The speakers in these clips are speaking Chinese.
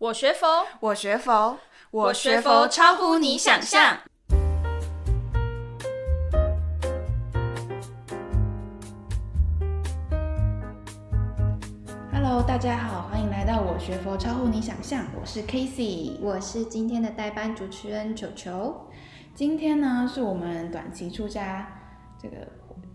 我学佛，我学佛，我学佛超乎你想象。Hello，大家好，欢迎来到我学佛超乎你想象。我是 Casey，我是今天的代班主持人球球。今天呢，是我们短期出家这个。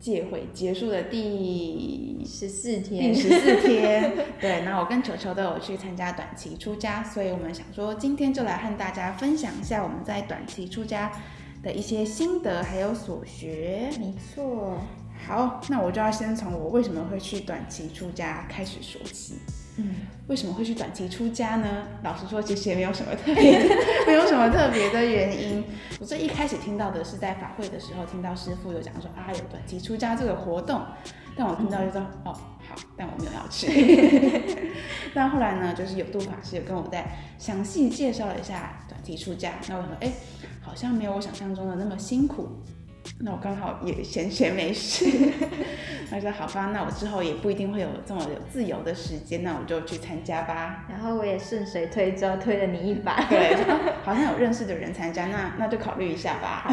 戒会结束的第十四天，第十四天，对，那我跟球球都有去参加短期出家，所以我们想说，今天就来和大家分享一下我们在短期出家的一些心得还有所学。没错，好，那我就要先从我为什么会去短期出家开始说起。嗯，为什么会去短期出家呢？老实说，其实也没有什么特别，没有什么特别的原因。我最一开始听到的是在法会的时候，听到师傅有讲说啊，有短期出家这个活动，但我听到就说、嗯、哦好，但我没有要去。但后来呢，就是有度法师有跟我再详细介绍了一下短期出家，那我说哎，好像没有我想象中的那么辛苦。那我刚好也闲闲没事，他说好吧，那我之后也不一定会有这么有自由的时间，那我就去参加吧。然后我也顺水推舟推了你一把，对，好像有认识的人参加，那那就考虑一下吧。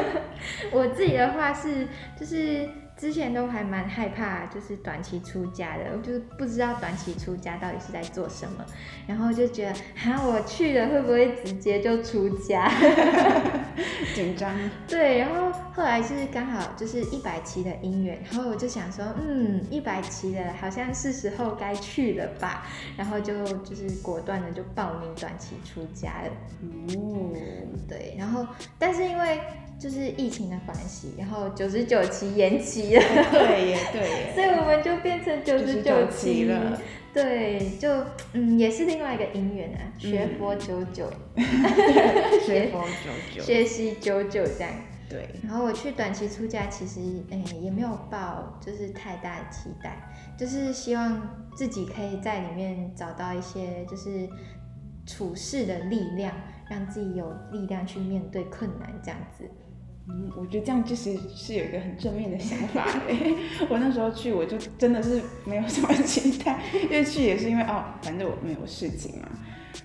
我自己的话是就是。之前都还蛮害怕，就是短期出家的，就是不知道短期出家到底是在做什么，然后就觉得，哈，我去了会不会直接就出家？紧张。对，然后后来就是刚好就是一百期的姻缘，然后我就想说，嗯，一百期的，好像是时候该去了吧，然后就就是果断的就报名短期出家了。哦，对，然后但是因为。就是疫情的关系，然后九十九期延期了，对耶，对耶，所以我们就变成九十九期。了，对，就嗯，也是另外一个因缘啊，学佛九九，学佛九九，学习九九这样，对。然后我去短期出家，其实哎也没有抱就是太大的期待，就是希望自己可以在里面找到一些就是处事的力量，让自己有力量去面对困难这样子。嗯，我觉得这样其实是有一个很正面的想法。我那时候去，我就真的是没有什么期待，因为去也是因为哦，反正我没有事情嘛，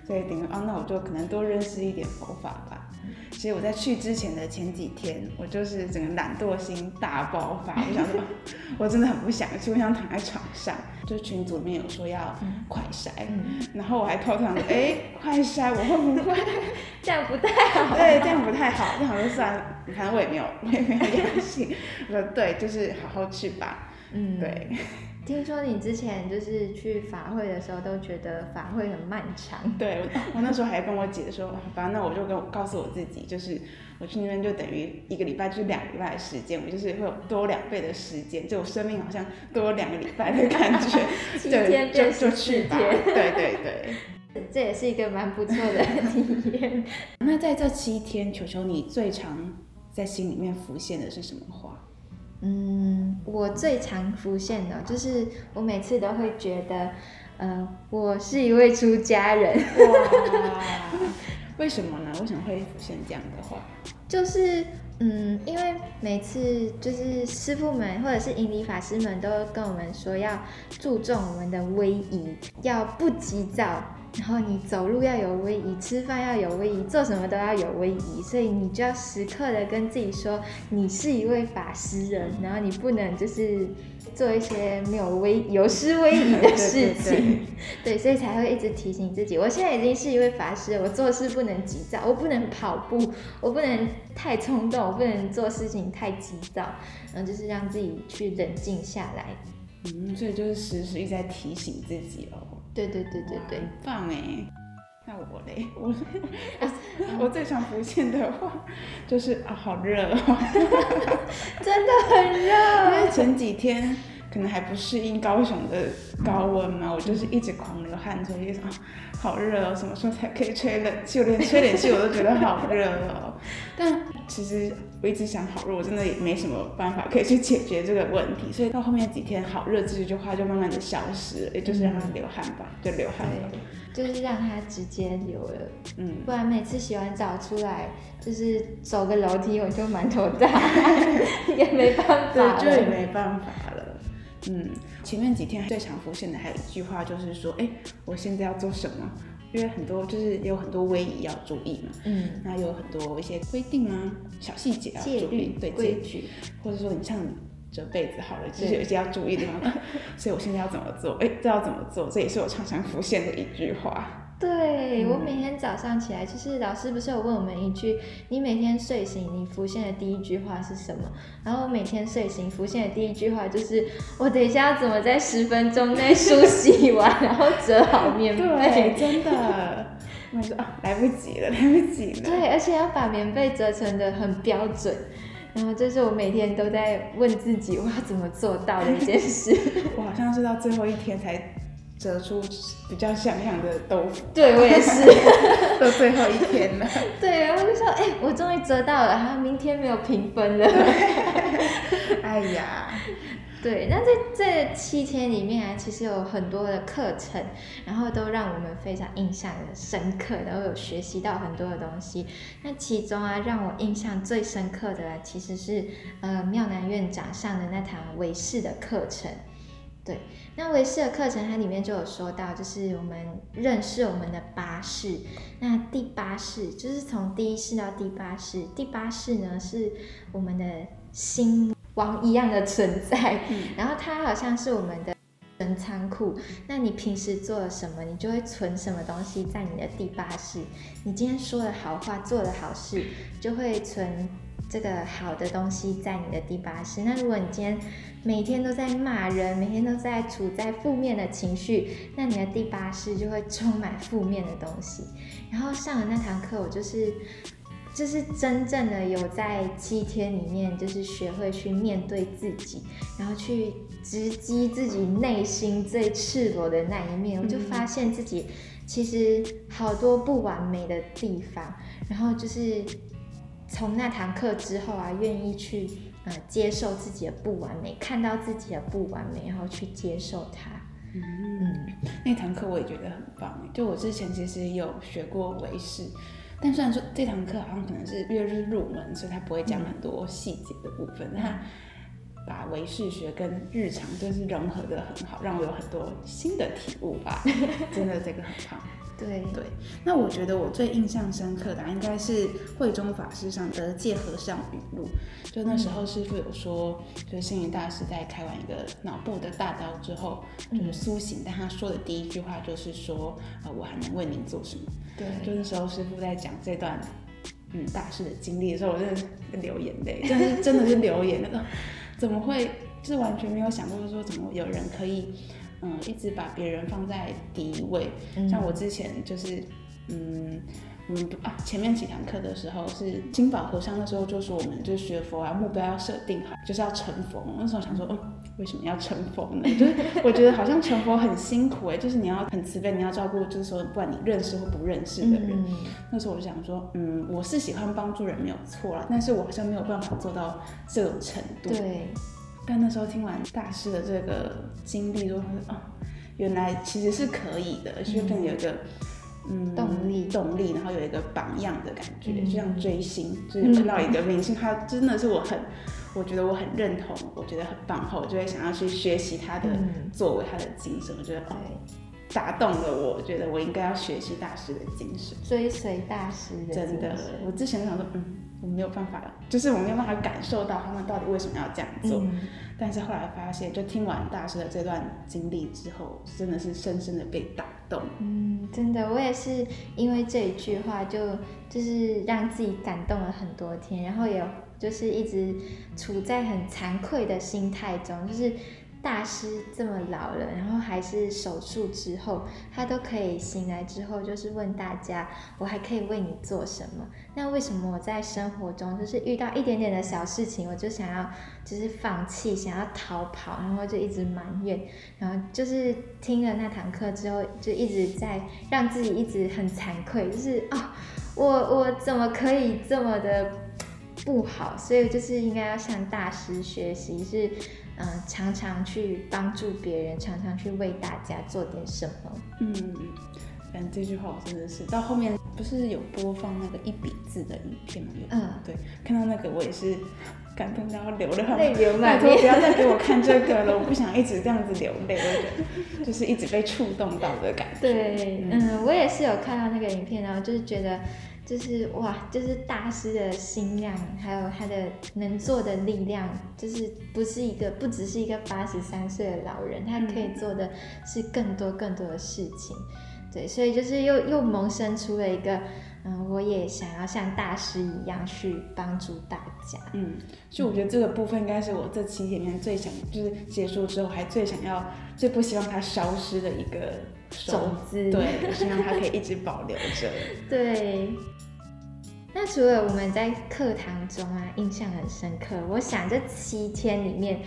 所以等于啊，那我就可能多认识一点佛法吧。其实我在去之前的前几天，我就是整个懒惰心大爆发。我想说，我真的很不想去，我想躺在床上。就群组里面有说要快筛，嗯、然后我还偷偷想说，哎、欸，快筛我会不会？这样不太好。对，这样不太好。就好像算了，反正我也没有，我也没有阳性。我说对，就是好好去吧。嗯，对。听说你之前就是去法会的时候，都觉得法会很漫长。对，我，那时候还跟我姐说，反正那我就跟我告诉我自己，就是我去那边就等于一个礼拜，就是两个礼拜的时间，我就是会有多两倍的时间，就我生命好像多两个礼拜的感觉。七天变十四天。对对对，这也是一个蛮不错的体验。那在这七天，球球你最常在心里面浮现的是什么话？嗯，我最常浮现的，就是我每次都会觉得，呃，我是一位出家人。哇，为什么呢？为什么会浮现这样的话？就是，嗯，因为每次就是师傅们或者是引领法师们都跟我们说，要注重我们的威仪，要不急躁。然后你走路要有威仪，吃饭要有威仪，做什么都要有威仪，所以你就要时刻的跟自己说，你是一位法师人，然后你不能就是做一些没有威有失威仪的事情，对，对，对，对，所以才会一直提醒自己，我现在已经是一位法师，我做事不能急躁，我不能跑步，我不能太冲动，我不能做事情太急躁，然后就是让自己去冷静下来。嗯，所以就是时时一直在提醒自己哦。对对对对对，很棒哎！那我嘞，我 我最常浮现的话就是啊，好热哦，真的很热。因为前几天可能还不适应高雄的高温嘛，我就是一直狂流汗，所以啊好热哦，什么时候才可以吹冷气？我连吹冷气我都觉得好热哦。但其实我一直想好热，我真的也没什么办法可以去解决这个问题，所以到后面几天好热这句话就慢慢的消失了，也就是让它流汗吧，就流汗了，就是让它直接流了。嗯，不然每次洗完澡出来，就是走个楼梯我就满头大汗，也没办法，对，就也没办法了。嗯，前面几天最常浮现的还有一句话就是说，哎，我现在要做什么？因为很多就是有很多威仪要注意嘛，嗯，那有很多一些规定啊，小细节要注意，对规矩，或者说你像折被子好了，就是有一些要注意的地方，所以我现在要怎么做？哎，这要怎么做？这也是我常常浮现的一句话。对，我每天早上起来，就是老师不是有问我们一句，你每天睡醒你浮现的第一句话是什么？然后我每天睡醒浮现的第一句话就是，我等一下要怎么在十分钟内梳洗完，然后折好棉被？对，真的，我说啊，来不及了，来不及了。对，而且要把棉被折成的很标准，然后这是我每天都在问自己，我要怎么做到的一件事。我好像是到最后一天才。折出比较像样的豆腐，对我也是，到最后一天了。对，然后就说，哎、欸，我终于折到了，哈，明天没有评分了。哎呀，对，那在这七天里面啊，其实有很多的课程，然后都让我们非常印象的深刻，然后有学习到很多的东西。那其中啊，让我印象最深刻的，其实是呃妙南院长上的那堂维氏的课程。对，那维斯的课程，它里面就有说到，就是我们认识我们的八识。那第八识就是从第一识到第八识，第八识呢是我们的心王一样的存在，嗯、然后它好像是我们的存仓库。那你平时做了什么，你就会存什么东西在你的第八世。你今天说了好话，做了好事，就会存。这个好的东西在你的第八识。那如果你今天每天都在骂人，每天都在处在负面的情绪，那你的第八识就会充满负面的东西。然后上了那堂课，我就是就是真正的有在七天里面，就是学会去面对自己，然后去直击自己内心最赤裸的那一面。我就发现自己其实好多不完美的地方，然后就是。从那堂课之后啊，愿意去呃接受自己的不完美，看到自己的不完美，然后去接受它。嗯，嗯，那堂课我也觉得很棒。就我之前其实有学过维视，但虽然说这堂课好像可能是月日入门，所以他不会讲很多细节的部分。他、嗯、把唯识学跟日常就是融合的很好，让我有很多新的体悟吧。真的，这个很棒。对对，那我觉得我最印象深刻的应该是慧中法师上的《戒和尚语录》。就那时候师傅有说，就是星云大师在开完一个脑部的大刀之后，就是苏醒，但他说的第一句话就是说，呃，我还能为您做什么？对，就那时候师傅在讲这段嗯大师的经历的时候，我真的是流眼泪，真的是真的是流眼泪，怎么会？就是完全没有想过说，怎么有人可以。嗯，一直把别人放在第一位，嗯、像我之前就是，嗯我们啊，前面几堂课的时候是金宝和尚那时候就说我们就学佛啊，目标要设定好，就是要成佛。那时候想说，嗯，为什么要成佛呢？就是我觉得好像成佛很辛苦哎，就是你要很慈悲，你要照顾，就是说不管你认识或不认识的人。嗯、那时候我就想说，嗯，我是喜欢帮助人没有错啦，但是我好像没有办法做到这种程度。对。但那时候听完大师的这个经历，就说哦，原来其实是可以的，就更有一个嗯动力，动力，然后有一个榜样的感觉，嗯、就像追星，就是看到一个明星，他真的是我很，我觉得我很认同，我觉得很棒后，我就会想要去学习他的作为，他的精神，我觉得哦，打动了我，我觉得我应该要学习大师的精神，追随大师的精神。真的，我之前想说，嗯。我没有办法，就是我没有办法感受到他们到底为什么要这样做。嗯、但是后来发现，就听完大师的这段经历之后，真的是深深的被打动。嗯，真的，我也是因为这一句话就，就就是让自己感动了很多天，然后也就是一直处在很惭愧的心态中，就是。大师这么老了，然后还是手术之后，他都可以醒来之后，就是问大家，我还可以为你做什么？那为什么我在生活中就是遇到一点点的小事情，我就想要就是放弃，想要逃跑，然后就一直埋怨，然后就是听了那堂课之后，就一直在让自己一直很惭愧，就是啊、哦，我我怎么可以这么的不好？所以就是应该要向大师学习，是。嗯，常常去帮助别人，常常去为大家做点什么。嗯，反正这句话我真的是到后面不是有播放那个一笔字的影片吗？嗯，对，看到那个我也是感动到流了，泪流 满面。拜托不要再给我看这个了，我不想一直这样子流泪，我觉得就是一直被触动到的感觉。对，嗯，我也是有看到那个影片，然后就是觉得。就是哇，就是大师的心量，还有他的能做的力量，就是不是一个，不只是一个八十三岁的老人，他可以做的是更多更多的事情。对，所以就是又又萌生出了一个，嗯，我也想要像大师一样去帮助大家。嗯，就我觉得这个部分应该是我这期里面最想，就是结束之后还最想要、最不希望它消失的一个种子。对，我希望它可以一直保留着。对。那除了我们在课堂中啊，印象很深刻，我想这七天里面，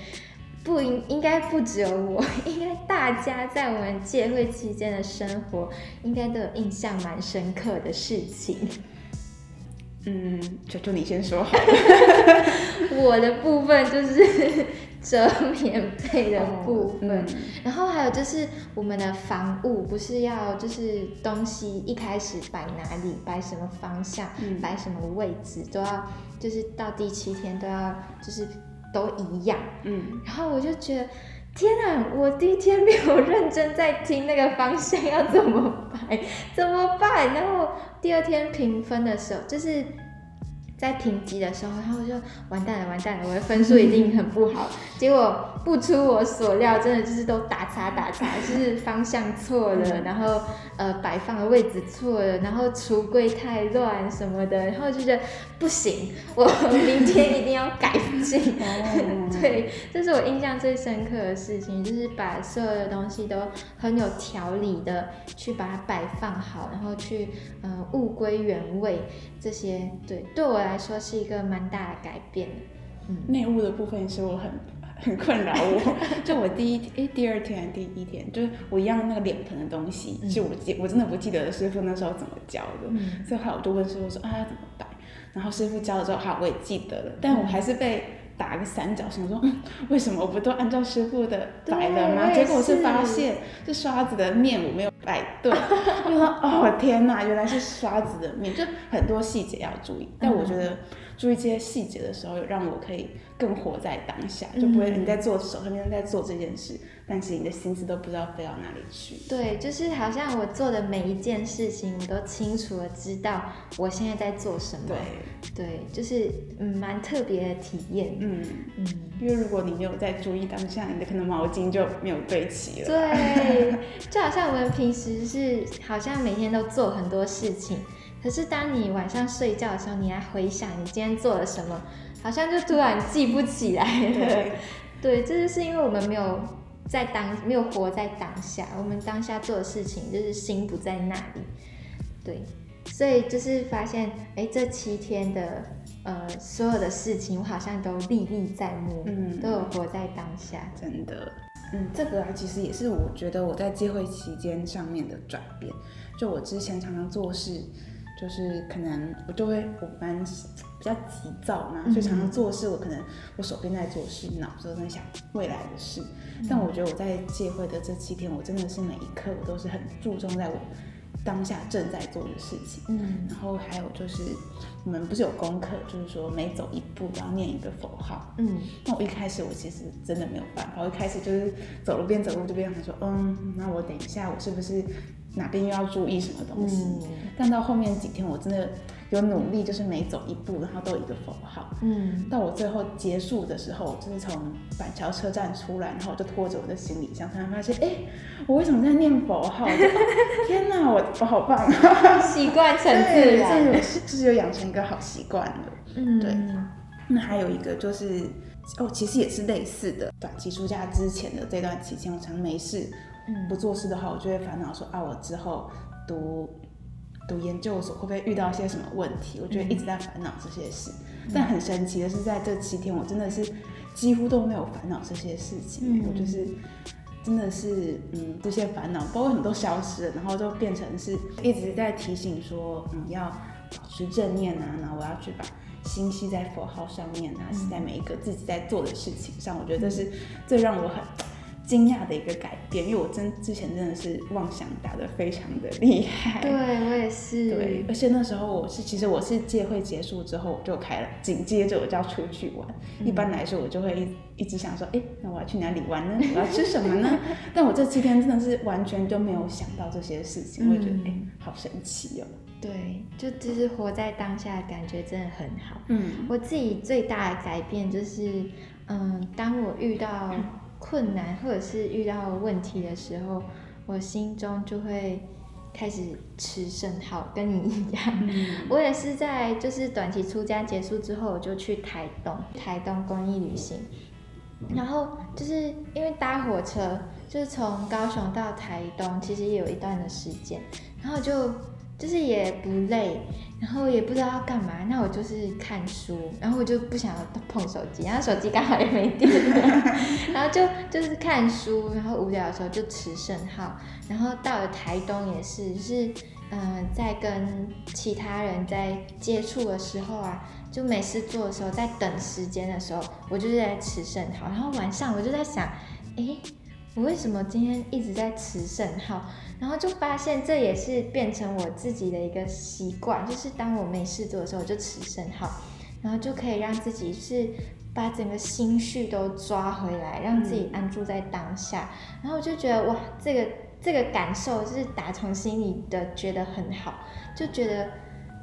不应应该不只有我，应该大家在我们戒会期间的生活，应该都有印象蛮深刻的事情。嗯，就就你先说好了。我的部分就是折棉被的部分，哦嗯、然后还有就是我们的房务不是要就是东西一开始摆哪里，摆什么方向，嗯、摆什么位置，都要就是到第七天都要就是都一样。嗯，然后我就觉得天哪，我第一天没有认真在听那个方向要怎么摆，怎么办？然后第二天评分的时候就是。在评级的时候，然后我就完蛋了，完蛋了，我的分数一定很不好。结果不出我所料，真的就是都打叉打叉，就是方向错了，然后呃摆放的位置错了，然后橱柜太乱什么的，然后就觉得不行，我明天一定要改进。对，这是我印象最深刻的事情，就是把所有的东西都很有条理的去把它摆放好，然后去呃物归原位。这些对对我来说是一个蛮大的改变。嗯，内务的部分也是我很很困扰我。就我第一天，诶，第二天还是第一天，就是我一样那个脸盆的东西，嗯、就我记我真的不记得师傅那时候怎么教的，嗯、所以后来我就问师傅说啊怎么摆，然后师傅教了之后，好我也记得了，但我还是被打个三角形，我说嗯，为什么我不都按照师傅的摆了吗？结果我是发现这刷子的面我没有。摆对，我说哦天哪，原来是刷子的面，就很多细节要注意。但我觉得注意这些细节的时候，让我可以更活在当下，就不会你在做手上面在做这件事，但是你的心思都不知道飞到哪里去。对，就是好像我做的每一件事情，我都清楚的知道我现在在做什么。对，对，就是嗯，蛮特别的体验。嗯嗯，因为如果你没有在注意当下，你的可能毛巾就没有对齐了。对，就好像我们平时是好像每天都做很多事情，可是当你晚上睡觉的时候，你来回想你今天做了什么，好像就突然记不起来了。对，对，这就是因为我们没有在当，没有活在当下，我们当下做的事情就是心不在那里。对，所以就是发现，哎，这七天的呃所有的事情，我好像都历历在目，嗯，都有活在当下，真的。嗯，这个啊，其实也是我觉得我在戒会期间上面的转变。就我之前常常做事，就是可能我就会我蛮比较急躁嘛，所以常常做事，我可能我手边在做事，脑子都在想未来的事。但我觉得我在戒会的这七天，我真的是每一刻我都是很注重在我。当下正在做的事情，嗯，然后还有就是，我们不是有功课，就是说每走一步都要念一个符号，嗯，那我一开始我其实真的没有办法，我一开始就是走路边走路就边想说，嗯，那我等一下我是不是哪边又要注意什么东西？嗯，但到后面几天我真的。有努力，就是每走一步，然后都有一个符号。嗯，到我最后结束的时候，就是从板桥车站出来，然后我就拖着我的行李箱，突然发现，哎、欸，我为什么在念佛号？天哪，我我好棒啊！习惯成自然，就是有养成一个好习惯了。嗯，对。那还有一个就是，哦，其实也是类似的，短期出家之前的这段期间，我常没事，不做事的话，我就会烦恼说啊，我之后读。读研究所会不会遇到一些什么问题？我觉得一直在烦恼这些事，嗯、但很神奇的是，在这七天，我真的是几乎都没有烦恼这些事情。嗯、我就是真的是，嗯，这些烦恼包括很多消失了，然后就变成是一直在提醒说，嗯，要保持正念啊，然后我要去把心系在佛号上面啊，系在每一个自己在做的事情上。我觉得这是最让我很惊讶的一个改变，因为我真之前真的是妄想打得非常的厉害。对，我也是。对，而且那时候我是，其实我是戒会结束之后我就开了，紧接着我就要出去玩。嗯、一般来说，我就会一一直想说，哎，那我要去哪里玩呢？我要吃什么呢？但我这七天真的是完全就没有想到这些事情，我觉得哎，好神奇哦。对，就就是活在当下的感觉真的很好。嗯，我自己最大的改变就是，嗯，当我遇到困难或者是遇到问题的时候，我心中就会开始吃圣号，跟你一样。嗯，我也是在就是短期出家结束之后，我就去台东，台东公益旅行，然后就是因为搭火车，就是从高雄到台东，其实也有一段的时间，然后就。就是也不累，然后也不知道要干嘛，那我就是看书，然后我就不想要碰手机，然后手机刚好也没电，然后就就是看书，然后无聊的时候就持圣号，然后到了台东也是，就是嗯、在跟其他人在接触的时候啊，就没事做的时候，在等时间的时候，我就是在持圣号，然后晚上我就在想，诶，我为什么今天一直在持圣号？然后就发现这也是变成我自己的一个习惯，就是当我没事做的时候，我就吃生蚝，然后就可以让自己是把整个心绪都抓回来，让自己安住在当下。然后我就觉得哇，这个这个感受就是打从心里的觉得很好，就觉得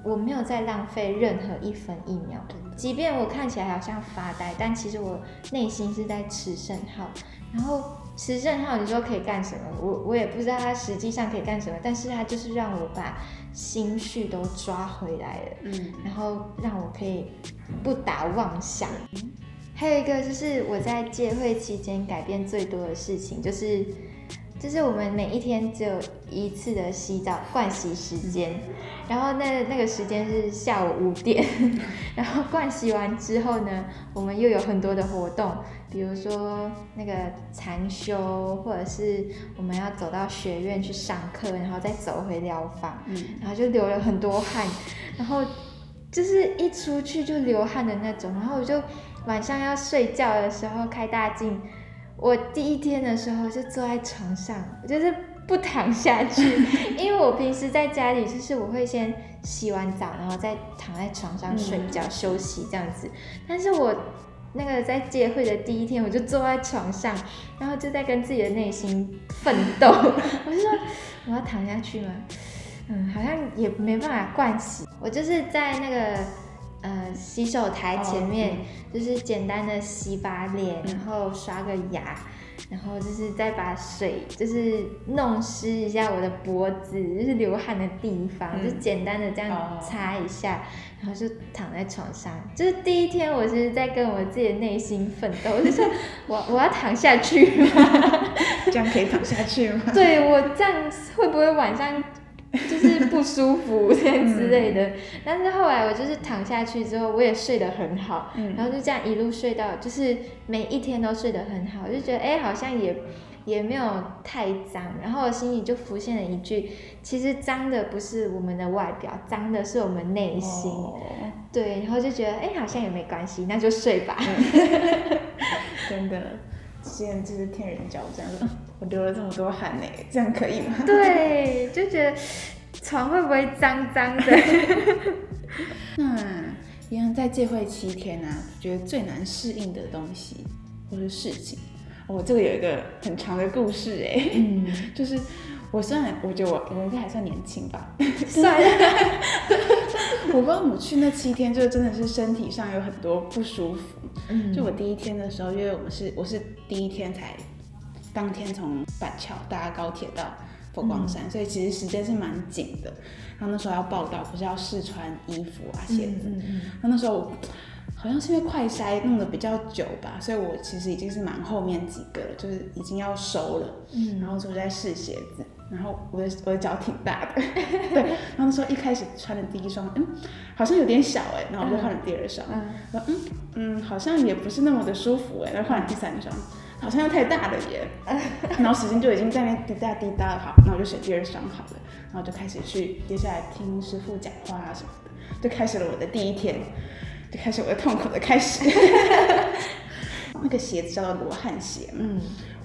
我没有在浪费任何一分一秒，即便我看起来好像发呆，但其实我内心是在吃生蚝，然后。持圣号，你说可以干什么？我我也不知道它实际上可以干什么，但是它就是让我把心绪都抓回来了，嗯，然后让我可以不打妄想。还有一个就是我在戒会期间改变最多的事情，就是就是我们每一天只有一次的洗澡盥洗时间，然后那那个时间是下午五点，然后盥洗完之后呢，我们又有很多的活动。比如说那个禅修，或者是我们要走到学院去上课，然后再走回疗房，嗯，然后就流了很多汗，然后就是一出去就流汗的那种，然后我就晚上要睡觉的时候开大镜，我第一天的时候就坐在床上，我就是不躺下去，因为我平时在家里就是我会先洗完澡，然后再躺在床上睡觉、嗯、休息这样子，但是我。那个在戒会的第一天，我就坐在床上，然后就在跟自己的内心奋斗。我就说，我要躺下去吗？嗯，好像也没办法灌洗。我就是在那个呃洗手台前面，就是简单的洗把脸，然后刷个牙。然后就是再把水，就是弄湿一下我的脖子，就是流汗的地方，嗯、就简单的这样擦一下，哦、然后就躺在床上。就是第一天，我是在跟我自己的内心奋斗，我就说 我我要躺下去 吗？这样可以躺下去吗？对，我这样会不会晚上？就是不舒服这样之类的，但是后来我就是躺下去之后，我也睡得很好，嗯、然后就这样一路睡到，就是每一天都睡得很好，就觉得哎，好像也也没有太脏，然后我心里就浮现了一句，其实脏的不是我们的外表，脏的是我们内心，哦、对，然后就觉得哎，好像也没关系，那就睡吧，嗯、真的。之前就是天人交战，我流了这么多汗呢，这样可以吗？对，就觉得床会不会脏脏的？那一样在戒会七天啊，觉得最难适应的东西或是事情，我、哦、这个有一个很长的故事哎，嗯，就是我虽然我觉得我我应该还算年轻吧，算了，我不知道我去那七天，就真的是身体上有很多不舒服。嗯，就我第一天的时候，因为我们是我是第一天才当天从板桥搭高铁到佛光山，嗯、所以其实时间是蛮紧的。然后那时候要报道，不是要试穿衣服啊鞋子。嗯嗯。那、嗯、那时候好像是因为快筛弄得比较久吧，所以我其实已经是蛮后面几个了，就是已经要收了。嗯。然后就在试鞋子，然后我的我的脚挺大的，对。然后那时候一开始穿的第一双，嗯。好像有点小哎，然后我就换了第二双，嗯，嗯嗯，好像也不是那么的舒服哎，然后换了第三双，好像又太大了耶，然后时间就已经在那滴答滴答了，好，那我就选第二双好了，然后就开始去接下来听师傅讲话啊什么的，就开始了我的第一天，就开始我的痛苦的开始。那个鞋子叫做罗汉鞋，嗯，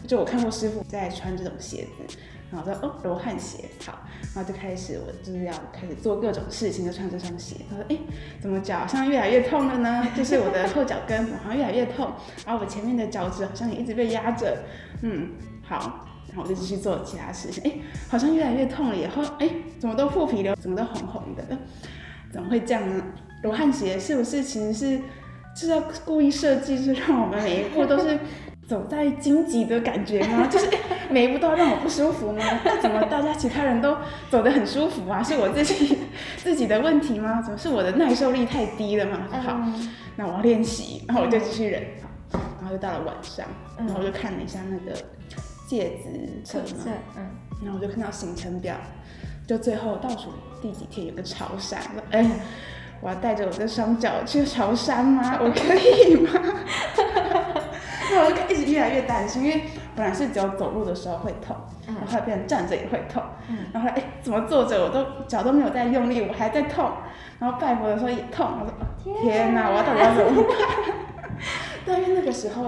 就我看过师傅在穿这种鞋子。然后说哦，罗汉鞋好，然后就开始我就是要开始做各种事情，就穿这双鞋。他说哎，怎么脚好像越来越痛了呢？就是我的后脚跟好像越来越痛，然后我前面的脚趾好像也一直被压着。嗯，好，然后我就继续做其他事情。哎，好像越来越痛了，以后哎，怎么都破皮了，怎么都红红的？怎么会这样呢？罗汉鞋是不是其实是是要故意设计，是让我们每一步都是。走在荆棘的感觉吗？就是每一步都要让我不舒服吗？那怎么大家其他人都走得很舒服啊？是我自己 自己的问题吗？怎么是我的耐受力太低了吗？好，那我要练习，然后我就继续忍，然后就到了晚上，然后我就看了一下那个戒指册嘛，嗯，然后我就看到行程表，就最后倒数第几天有个潮汕，哎，我要带着我的双脚去潮汕吗？我可以吗？我就一直越来越担心，因为本来是只有走路的时候会痛，然后后来变成站着也会痛，然后哎、欸，怎么坐着我都脚都没有在用力，我还在痛，然后拜佛的时候也痛，我说天哪，我要到底要怎么办？但因为那个时候，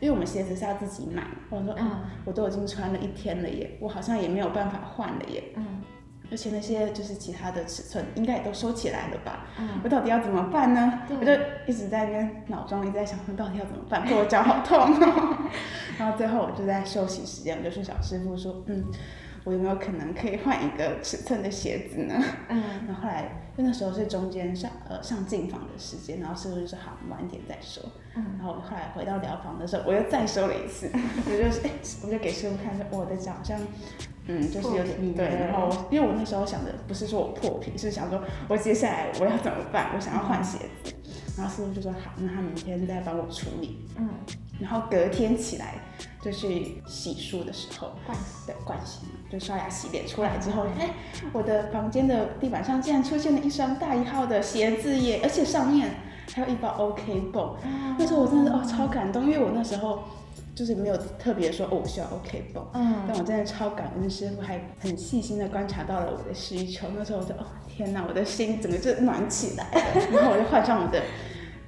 因为我们鞋子是要自己买，我说嗯，我都已经穿了一天了耶，我好像也没有办法换了耶。而且那些就是其他的尺寸，应该也都收起来了吧？嗯，我到底要怎么办呢？我就一直在跟脑中一直在想，说到底要怎么办？我脚好痛，然后最后我就在休息时间，我就去找师傅说，嗯。我有没有可能可以换一个尺寸的鞋子呢？嗯，然后后来，因为那时候是中间上呃上进房的时间，然后师傅就说好，晚一点再说。嗯，然后后来回到疗房的时候，我又再收了一次，我 就哎，我就给师傅看说我的脚好像嗯就是有点对，然后因为我那时候想的不是说我破皮，是想说我接下来我要怎么办？我想要换鞋子，然后师傅就说好，那他明天再帮我处理。嗯。然后隔天起来就去洗漱的时候，盥洗对盥洗嘛，就刷牙洗脸出来之后，哎，我的房间的地板上竟然出现了一双大一号的鞋子耶，而且上面还有一包 OK 绷。那时候我真的是哦超感动，因为我那时候就是没有特别说哦我需要 OK 绷，嗯，但我真的超感恩师傅还很细心的观察到了我的需求。那时候我就哦天哪，我的心整个就暖起来了，然后我就换上我的。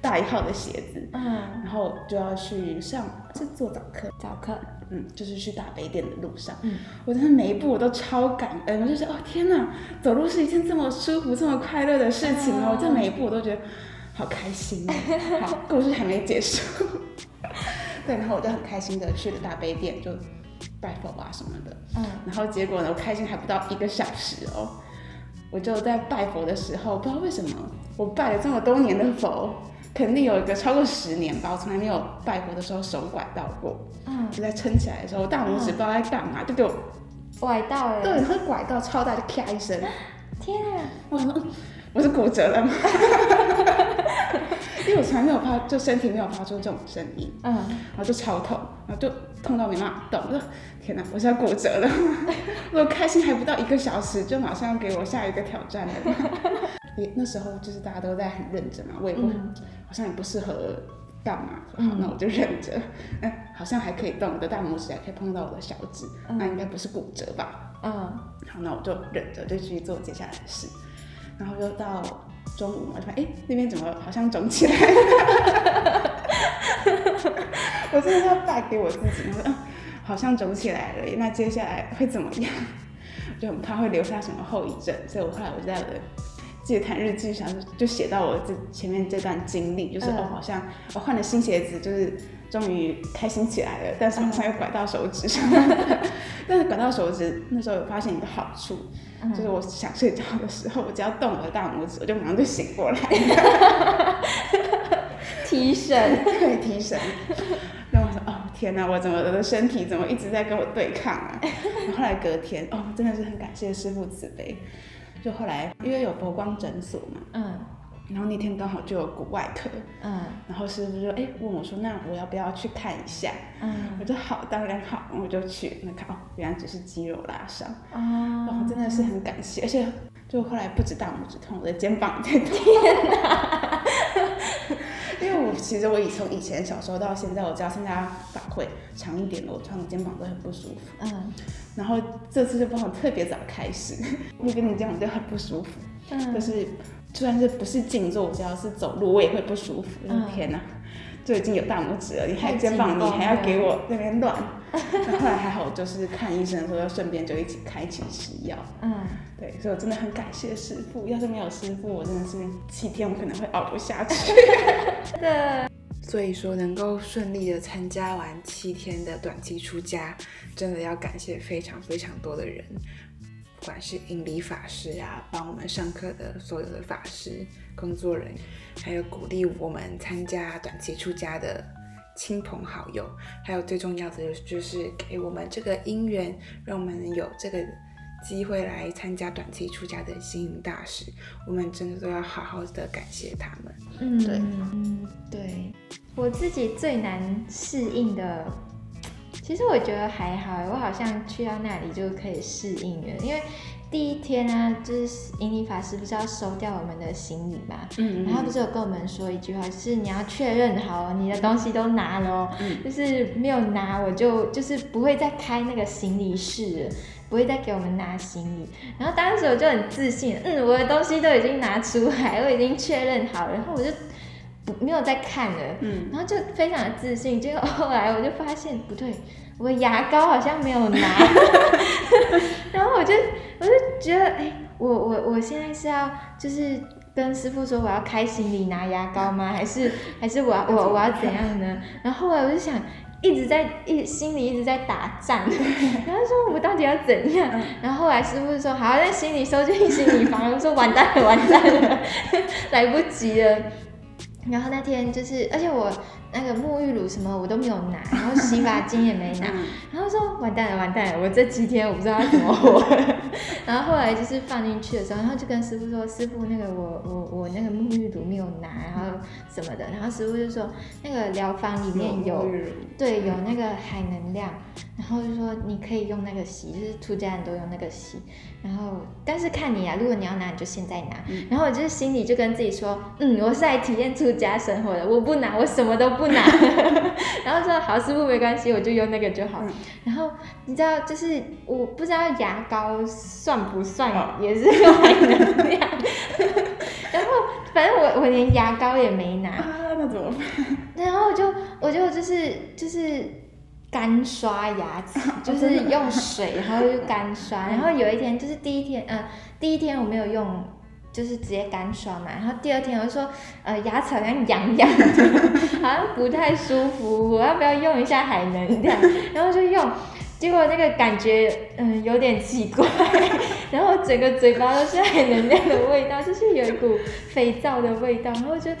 大一号的鞋子，嗯，然后就要去上，是做早课，早课，嗯，就是去大北点的路上，嗯，我真的每一步我都超感恩，我就觉得哦天哪，走路是一件这么舒服、这么快乐的事情哦，这每一步我都觉得好开心哦。好，故事还没结束，对，然后我就很开心的去了大悲殿，就拜佛啊什么的，嗯，然后结果呢，我开心还不到一个小时哦，我就在拜佛的时候，不知道为什么，我拜了这么多年的佛。肯定有一个超过十年吧，我从来没有拜佛的时候手拐到过。嗯，就在撑起来的时候，我大拇指不知道在干嘛，就给我拐到了。对，会拐到超大，就咔一声。天啊！我说我是骨折了吗？因为我从来没有发，就身体没有发出这种声音。嗯，然后就超痛，然后就痛到没办法动。我说天哪，我是要骨折了。我开心还不到一个小时，就马上要给我下一个挑战了。也那时候就是大家都在很认真嘛，我也不、嗯、好像也不适合干嘛，好，嗯、那我就忍着。哎，好像还可以动，我的大拇指还可以碰到我的小指，嗯、那应该不是骨折吧？嗯，好，那我就忍着，就继续做接下来的事。然后就到中午嘛，我就发现哎，那边怎么好像肿起来了？我真的要带给我自己，我说嗯，好像肿起来了，那接下来会怎么样？就很怕会留下什么后遗症，所以我后来我就在我的。自己谈日记上就写到我这前面这段经历，就是哦，好像我换了新鞋子，就是终于开心起来了，但是好像又拐到手指上。但是管到手指那时候有发现一个好处，就是我想睡觉的时候，我只要动我的大拇指，我就马上就醒过来。提神，对，提神。然后我说哦天哪，我怎么我的身体怎么一直在跟我对抗啊？然后后来隔天哦，真的是很感谢师傅慈悲。就后来因为有佛光诊所嘛，嗯，然后那天刚好就有骨外科，嗯，然后师傅就哎问我说，那我要不要去看一下？嗯，我就好，当然好，我就去那看哦，原来只是肌肉拉伤，哦，然后真的是很感谢，而且就后来不止大拇指痛，我的肩膀也痛，天哪！因为我其实我以从以前小时候到现在，我只要参加法会长一点的，我穿的肩膀都很不舒服，嗯。然后这次就帮我特别早开始，我跟你这样就很不舒服，嗯，就是就算是不是静坐，只要是走路我也会不舒服。嗯，天哪，就已经有大拇指了，你还肩膀你还要给我那边乱。那后来还好，就是看医生的时候要顺便就一起开启吃药。嗯，对，所以我真的很感谢师傅，要是没有师傅，我真的是七天我可能会熬不下去。对。所以说，能够顺利的参加完七天的短期出家，真的要感谢非常非常多的人，不管是引理法师啊，帮我们上课的所有的法师、工作人员，还有鼓励我们参加短期出家的亲朋好友，还有最重要的就是给我们这个因缘，让我们有这个机会来参加短期出家的星云大师，我们真的都要好好的感谢他们。嗯，对，嗯，对。我自己最难适应的，其实我觉得还好，我好像去到那里就可以适应了。因为第一天呢、啊，就是引理法师不是要收掉我们的行李嘛，嗯，嗯，然后他不是有跟我们说一句话，就是你要确认好你的东西都拿了，嗯，就是没有拿我就就是不会再开那个行李室了，不会再给我们拿行李。然后当时我就很自信，嗯，我的东西都已经拿出来，我已经确认好，然后我就。没有在看了，嗯，然后就非常的自信，结果 后来我就发现不对，我的牙膏好像没有拿，然后我就我就觉得，哎，我我我现在是要就是跟师傅说我要开行李拿牙膏吗？还是还是我要我我要怎样呢？然后后来我就想一直在一心里一直在打战，然后说我们到底要怎样？然后后来师傅说好，那行李收进行李房，我说完蛋了完蛋了，来不及了。然后那天就是，而且我那个沐浴乳什么我都没有拿，然后洗发精也没拿，然后说完蛋了完蛋了，我这七天我不知道要怎么活。然后后来就是放进去的时候，然后就跟师傅说，师傅那个我我我那个沐浴乳没有拿，然后什么的，然后师傅就说那个疗房里面有，对，有那个海能量，然后就说你可以用那个洗，就是出家人都用那个洗。然后，但是看你啊，如果你要拿，你就现在拿。嗯、然后我就是心里就跟自己说，嗯，我是来体验出家生活的，我不拿，我什么都不拿。然后说好，师傅没关系，我就用那个就好。嗯、然后你知道，就是我不知道牙膏算不算，也是用海能量。然后反正我我连牙膏也没拿。啊，那怎么办？然后我就我就就是就是。干刷牙齿，就是用水，然后就干刷。然后有一天，就是第一天，呃，第一天我没有用，就是直接干刷嘛。然后第二天我就说，呃，牙齿好像痒痒的，好像不太舒服，我要不要用一下海能量？然后就用，结果那个感觉，嗯、呃，有点奇怪。然后整个嘴巴都是海能量的味道，就是有一股肥皂的味道。然后就。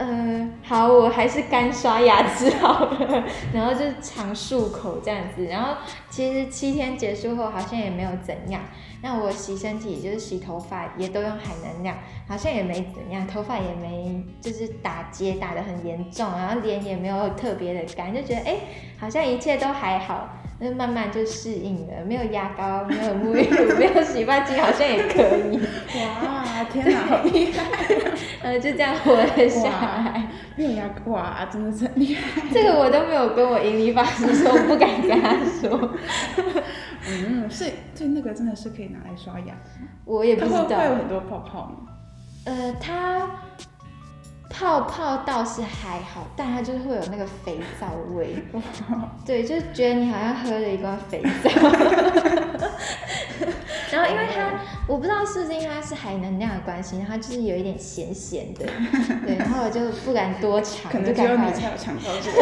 呃，好，我还是干刷牙齿好了，然后就常漱口这样子，然后其实七天结束后好像也没有怎样，那我洗身体就是洗头发也都用海能量，好像也没怎样，头发也没就是打结打得很严重，然后脸也没有特别的干，就觉得哎，好像一切都还好。那慢慢就适应了，没有牙膏，没有沐浴乳，没有洗发精，好像也可以。哇，天哪，好厉害！呃，就这样活了下来。没有牙膏，哇，真的是很厉害。这个我都没有跟我引理法师说，我不敢跟他说。嗯，所以所以那个真的是可以拿来刷牙。我也不知道。它会有很多泡泡吗？呃，它。泡泡倒是还好，但它就是会有那个肥皂味，对，就是觉得你好像喝了一罐肥皂。然后因为它，我不知道是不是因为它是海能量的关系，它就是有一点咸咸的，对，然后我就不敢多尝，可能只有你才有尝到这个，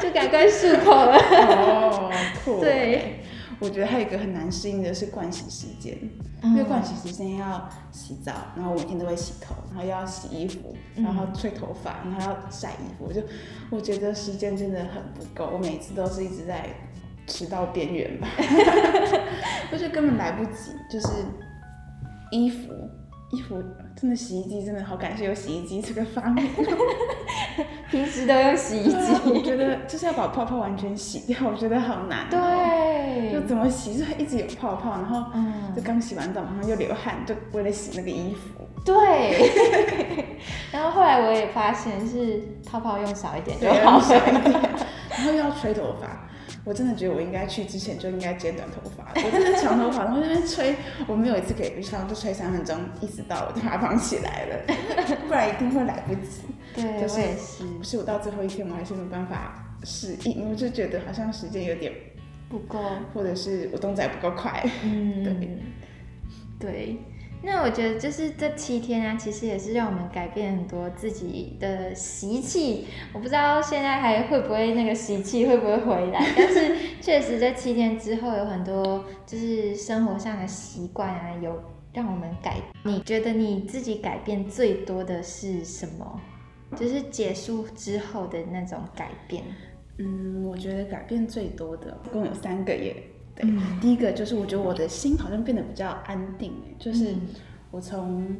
就赶快漱口了。哦，酷。对。我觉得还有一个很难适应的是盥洗时间，嗯、因为盥洗时间要洗澡，然后我每天都会洗头，然后又要洗衣服，然后吹头发，然后要晒衣服，我就我觉得时间真的很不够，我每次都是一直在迟到边缘吧，我就根本来不及，就是衣服。衣服真的，洗衣机真的好感谢有洗衣机这个发明。平时都用洗衣机，我觉得就是要把泡泡完全洗掉，我觉得好难。对，就怎么洗就一直有泡泡，然后就刚洗完澡，然后又流汗，就为了洗那个衣服。对。然后后来我也发现是泡泡用少一点就好，少一点，然后又要吹头发。我真的觉得我应该去之前就应该剪短头发，我真的长头发，然后在那边吹，我没有一次可以上，就吹三分钟，意识到我就把它绑起来了，不然一定会来不及。对，就是、我也是。不是我到最后一天，我还是没有办法适应，我就觉得好像时间有点不够，或者是我动作不够快。嗯，对，对。那我觉得就是这七天啊，其实也是让我们改变很多自己的习气。我不知道现在还会不会那个习气会不会回来，但是确实这七天之后有很多就是生活上的习惯啊，有让我们改。你觉得你自己改变最多的是什么？就是结束之后的那种改变。嗯，我觉得改变最多的一共有三个耶。对，嗯、第一个就是我觉得我的心好像变得比较安定，就是我从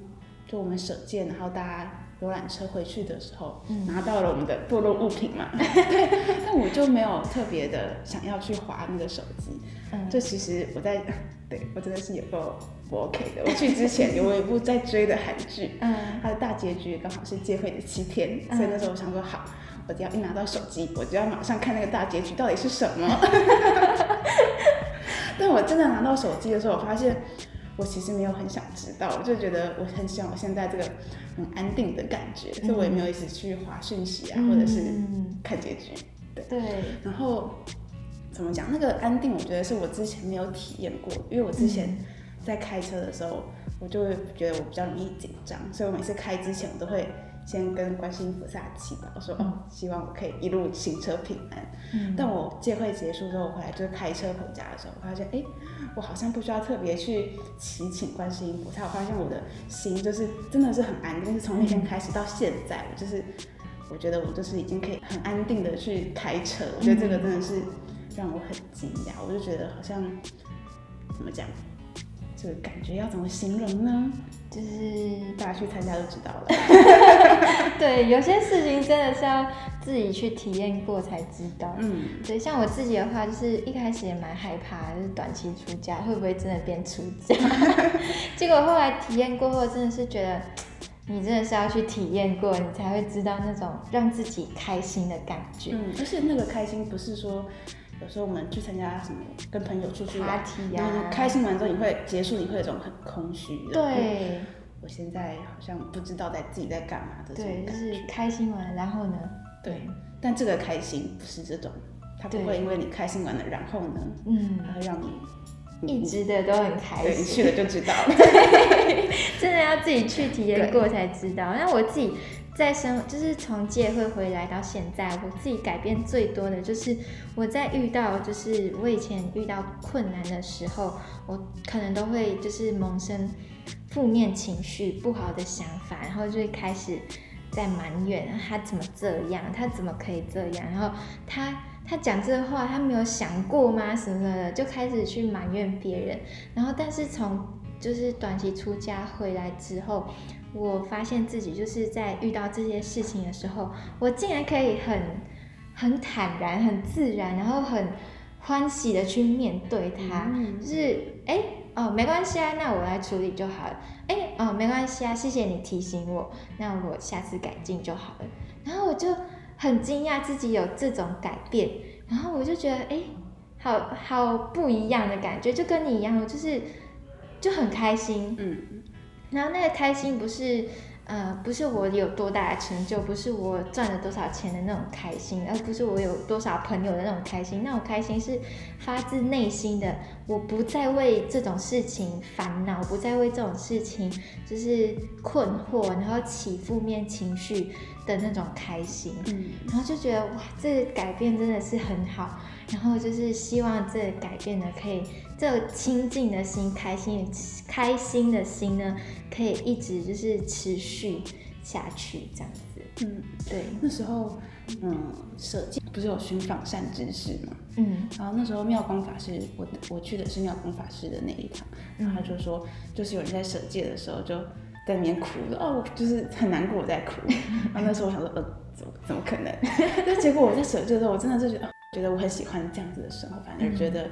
就我们舍舰，然后搭游览车回去的时候，嗯、拿到了我们的堕落物品嘛，对，但我就没有特别的想要去划那个手机，嗯，就其实我在，对我真的是有够不 OK 的。我去之前有一部在追的韩剧，嗯，它的大结局刚好是戒会的七天，嗯、所以那时候我想说好。我只要一拿到手机，我就要马上看那个大结局到底是什么。但我真的拿到手机的时候，我发现我其实没有很想知道，我就觉得我很喜欢我现在这个很安定的感觉，嗯、所以我也没有一直去划讯息啊，嗯、或者是看结局。对。对。然后怎么讲？那个安定，我觉得是我之前没有体验过，因为我之前在开车的时候，我就会觉得我比较容易紧张，所以我每次开之前，我都会。先跟观世音菩萨祈祷，说哦，希望我可以一路行车平安。嗯，但我戒会结束之后回来，就是开车回家的时候，我发现哎，我好像不需要特别去祈请观世音菩萨。我发现我的心就是真的是很安定，是从那天开始到现在，我就是我觉得我就是已经可以很安定的去开车。我觉得这个真的是让我很惊讶，我就觉得好像怎么讲？这个感觉要怎么形容呢？就是大家去参加就知道了。对，有些事情真的是要自己去体验过才知道。嗯，对，像我自己的话，就是一开始也蛮害怕，就是短期出家会不会真的变出家？结果后来体验过后，真的是觉得你真的是要去体验过，你才会知道那种让自己开心的感觉。嗯，而且那个开心不是说。有时候我们去参加什么，跟朋友出去啊，开心完之后你会结束，你会有一种很空虚的。对，我现在好像不知道在自己在干嘛的。对，就是开心完，然后呢？对，但这个开心不是这种，它不会因为你开心完了，然后呢？嗯，然后让你一直的都很开心。对，你去了就知道了。对，真的要自己去体验过才知道。那我自己。在生就是从戒会回来到现在，我自己改变最多的就是我在遇到就是我以前遇到困难的时候，我可能都会就是萌生负面情绪、不好的想法，然后就会开始在埋怨他怎么这样，他怎么可以这样，然后他他讲这话，他没有想过吗？什么什么的，就开始去埋怨别人。然后但是从就是短期出家回来之后。我发现自己就是在遇到这些事情的时候，我竟然可以很很坦然、很自然，然后很欢喜的去面对它。嗯、就是哎哦，没关系啊，那我来处理就好了。哎哦，没关系啊，谢谢你提醒我，那我下次改进就好了。然后我就很惊讶自己有这种改变，然后我就觉得哎，好好不一样的感觉，就跟你一样，就是就很开心。嗯。然后那个开心不是，呃，不是我有多大的成就，不是我赚了多少钱的那种开心，而不是我有多少朋友的那种开心。那种开心是发自内心的，我不再为这种事情烦恼，不再为这种事情就是困惑，然后起负面情绪的那种开心。嗯，然后就觉得哇，这个改变真的是很好。然后就是希望这改变呢，可以这清净的心、开心开心的心呢，可以一直就是持续下去这样子。嗯，对。那时候，嗯，舍戒不是有寻访善知识吗？嗯。然后那时候妙光法师，我我去的是妙光法师的那一堂，然后他就说，就是有人在舍戒的时候就在里面哭了，哦，就是很难过我在哭。然后那时候我想说，呃，怎么怎么可能？但结果我在舍戒的时候，我真的是觉得。觉得我很喜欢这样子的生活，反而觉得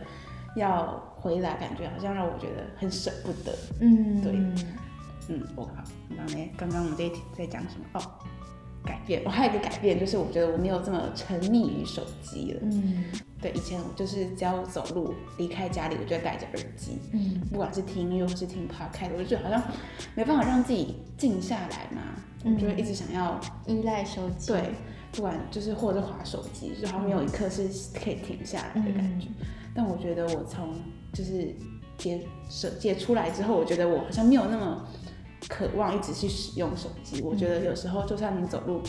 要回来，感觉好像让我觉得很舍不得。嗯，对，嗯，我刚刚呢，刚刚我们这一题在讲什么？哦，改变。我还有一个改变，就是我觉得我没有这么沉迷于手机了。嗯，对，以前我就是只要走路离开家里，我就戴着耳机，嗯，不管是听音乐或是听 podcast，我就觉得好像没办法让自己静下来嘛，嗯，就会一直想要依赖手机，对，不管就是或者是滑手机，就好像没有一刻是可以停下来的感觉。嗯，但我觉得我从就是接手机出来之后，我觉得我好像没有那么渴望一直去使用手机。我觉得有时候就算你走路。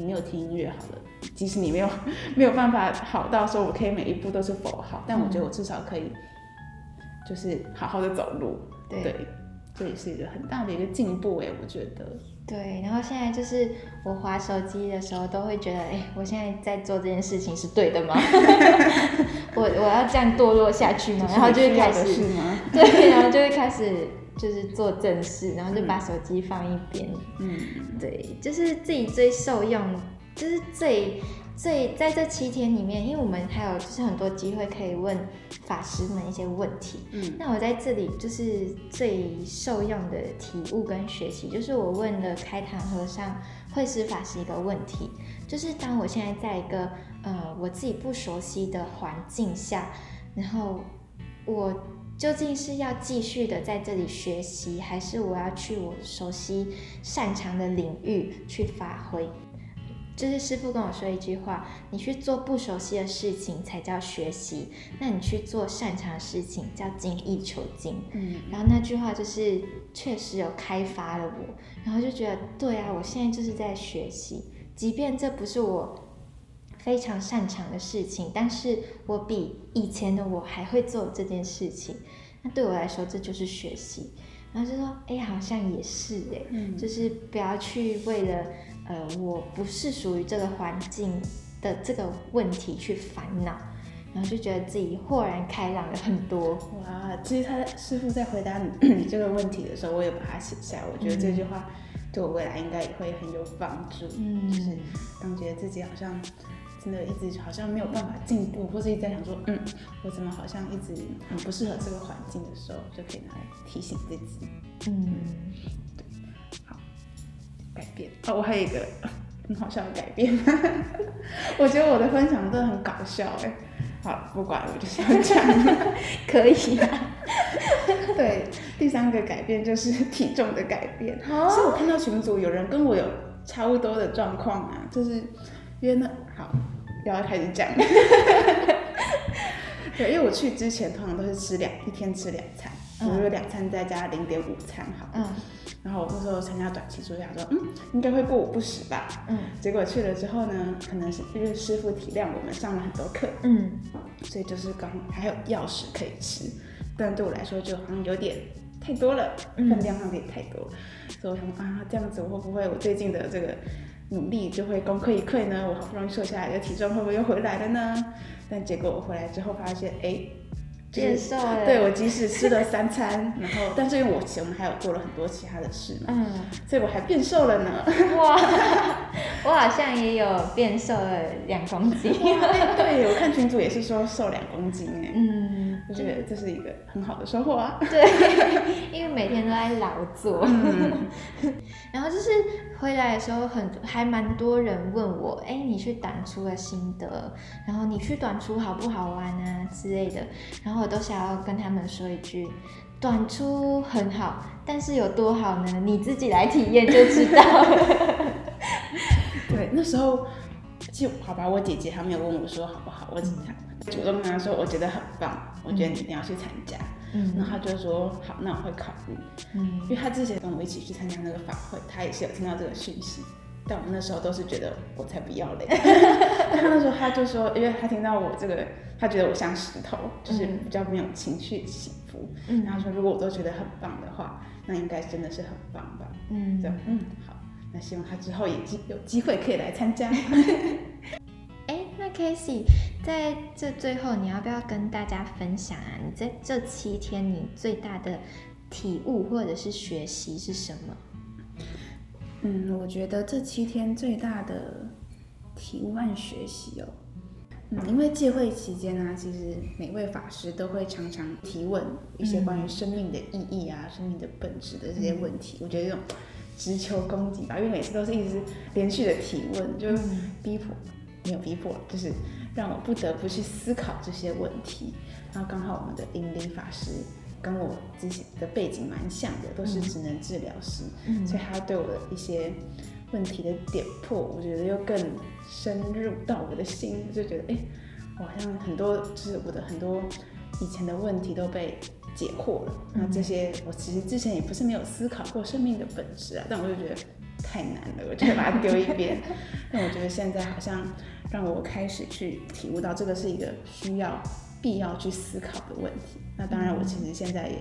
你没有听音乐好了，即使你没有没有办法好到说我可以每一步都是否好，但我觉得我至少可以，就是好好的走路，对，对，这也是一个很大的一个进步哎，我觉得。对，然后现在就是我滑手机的时候，都会觉得，哎，我现在在做这件事情是对的吗？我我要这样堕落下去吗？然后就会开始，对，然后就会开始。就是做正事，然后就把手机放一边。嗯，对，就是自己最受用，就是最最在这七天里面，因为我们还有就是很多机会可以问法师们一些问题。嗯，那我在这里就是最受用的体悟跟学习，就是我问了开坛和尚慧师法师一个问题，就是当我现在在一个呃我自己不熟悉的环境下，然后我。究竟是要继续的在这里学习，还是我要去我熟悉、擅长的领域去发挥？就是师傅跟我说一句话：你去做不熟悉的事情才叫学习，那你去做擅长的事情叫精益求精。嗯，然后那句话就是确实有开发了我，然后就觉得对啊，我现在就是在学习，即便这不是我。非常擅长的事情，但是我比以前的我还会做这件事情，那对我来说这就是学习。然后就说，哎，好像也是哎，嗯，就是不要去为了呃我不是属于这个环境的这个问题去烦恼，然后就觉得自己豁然开朗了很多。哇，其实他师傅在回答你，这个问题的时候，我也把它写下来。我觉得这句话对我未来应该也会很有帮助。嗯，就是当觉得自己好像。真的一直好像没有办法进步，或者一直在想说，嗯，我怎么好像一直很不适合这个环境的时候，就可以拿来提醒自己。嗯，对，好，改变。哦，我还有一个很好笑的改变，我觉得我的分享都很搞笑哎。好，不管了，我就是要讲，可以啊。对，第三个改变就是体重的改变。哦，所以我看到群组有人跟我有差不多的状况啊，就是。约呢？好，又要开始讲。对，因为我去之前通常都是吃两一天吃两餐，嗯、我有两餐再加零点五餐，好。嗯。然后我那时候参加短期出家，说嗯，应该会过午不食吧。嗯。结果去了之后呢，可能是因为师傅体谅我们上了很多课，嗯，所以就是刚还有药食可以吃，但对我来说就好像有点太多了，分量上面也太多了，嗯、所以我想啊，这样子我会不会我最近的这个。努力就会功亏一篑呢？我好不容易瘦下来的体重会不会又回来了呢？但结果我回来之后发现，哎，变瘦了。对，我即使吃了三餐，然后但是因为我我们还有做了很多其他的事嘛，嗯，所以我还变瘦了呢。哇，我好像也有变瘦了两公斤。对，我看群主也是说瘦两公斤哎。嗯。我觉得这是一个很好的收获啊！对，因为每天都在劳作。嗯、然后就是回来的时候很，还蛮多人问我，哎，你去短出的心得，然后你去短出好不好玩啊之类的，然后我都想要跟他们说一句，短出很好，但是有多好呢？你自己来体验就知道了。对，那时候就好吧，我姐姐她没有问我说好不好，我只想。主动跟她说，我觉得很棒，我觉得你一定要去参加。嗯，然后他就说好，那我会考虑。嗯，因为她之前跟我一起去参加那个法会，她也是有听到这个讯息，但我们那时候都是觉得我才不要嘞。但他那时候他就说，因为他听到我这个，他觉得我像石头，就是比较没有情绪起伏。嗯，然后说如果我都觉得很棒的话，那应该真的是很棒吧。嗯，这样嗯好，那希望他之后也机有机会可以来参加。哎，那 Casey。在这最后，你要不要跟大家分享啊？你在这七天，你最大的体悟或者是学习是什么？嗯，我觉得这七天最大的体悟和学习哦，嗯，因为戒会期间呢，其实每位法师都会常常提问一些关于生命的意义啊、嗯、生命的本质的这些问题。嗯、我觉得这种直球攻击吧，因为每次都是一直连续的提问，就逼迫，没有逼迫，就是。让我不得不去思考这些问题。然后刚好我们的引领法师跟我自己的背景蛮像的，都是职能治疗师，嗯、所以他对我的一些问题的点破，我觉得又更深入到我的心，就觉得哎，我好像很多就是我的很多以前的问题都被解惑了。那这些我其实之前也不是没有思考过生命的本质啊，但我就觉得太难了，我就把它丢一边。但我觉得现在好像让我开始去体悟到，这个是一个需要。必要去思考的问题。那当然，我其实现在也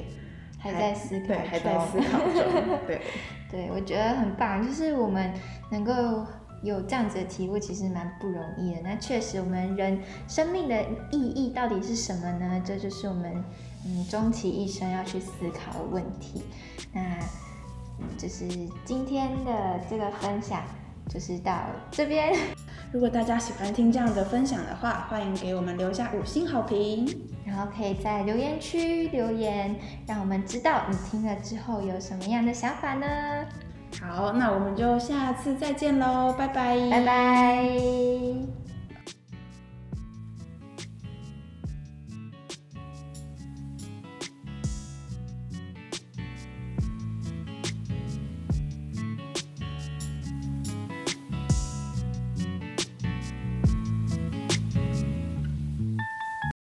还，在思考，对，还在思考中。对，对，我觉得很棒，就是我们能够有这样子的体悟，其实蛮不容易的。那确实，我们人生命的意义到底是什么呢？这就是我们嗯终其一生要去思考的问题。那就是今天的这个分享，就是到这边。如果大家喜欢听这样的分享的话，欢迎给我们留下五星好评，然后可以在留言区留言，让我们知道你听了之后有什么样的想法呢？好，那我们就下次再见喽，拜拜，拜拜。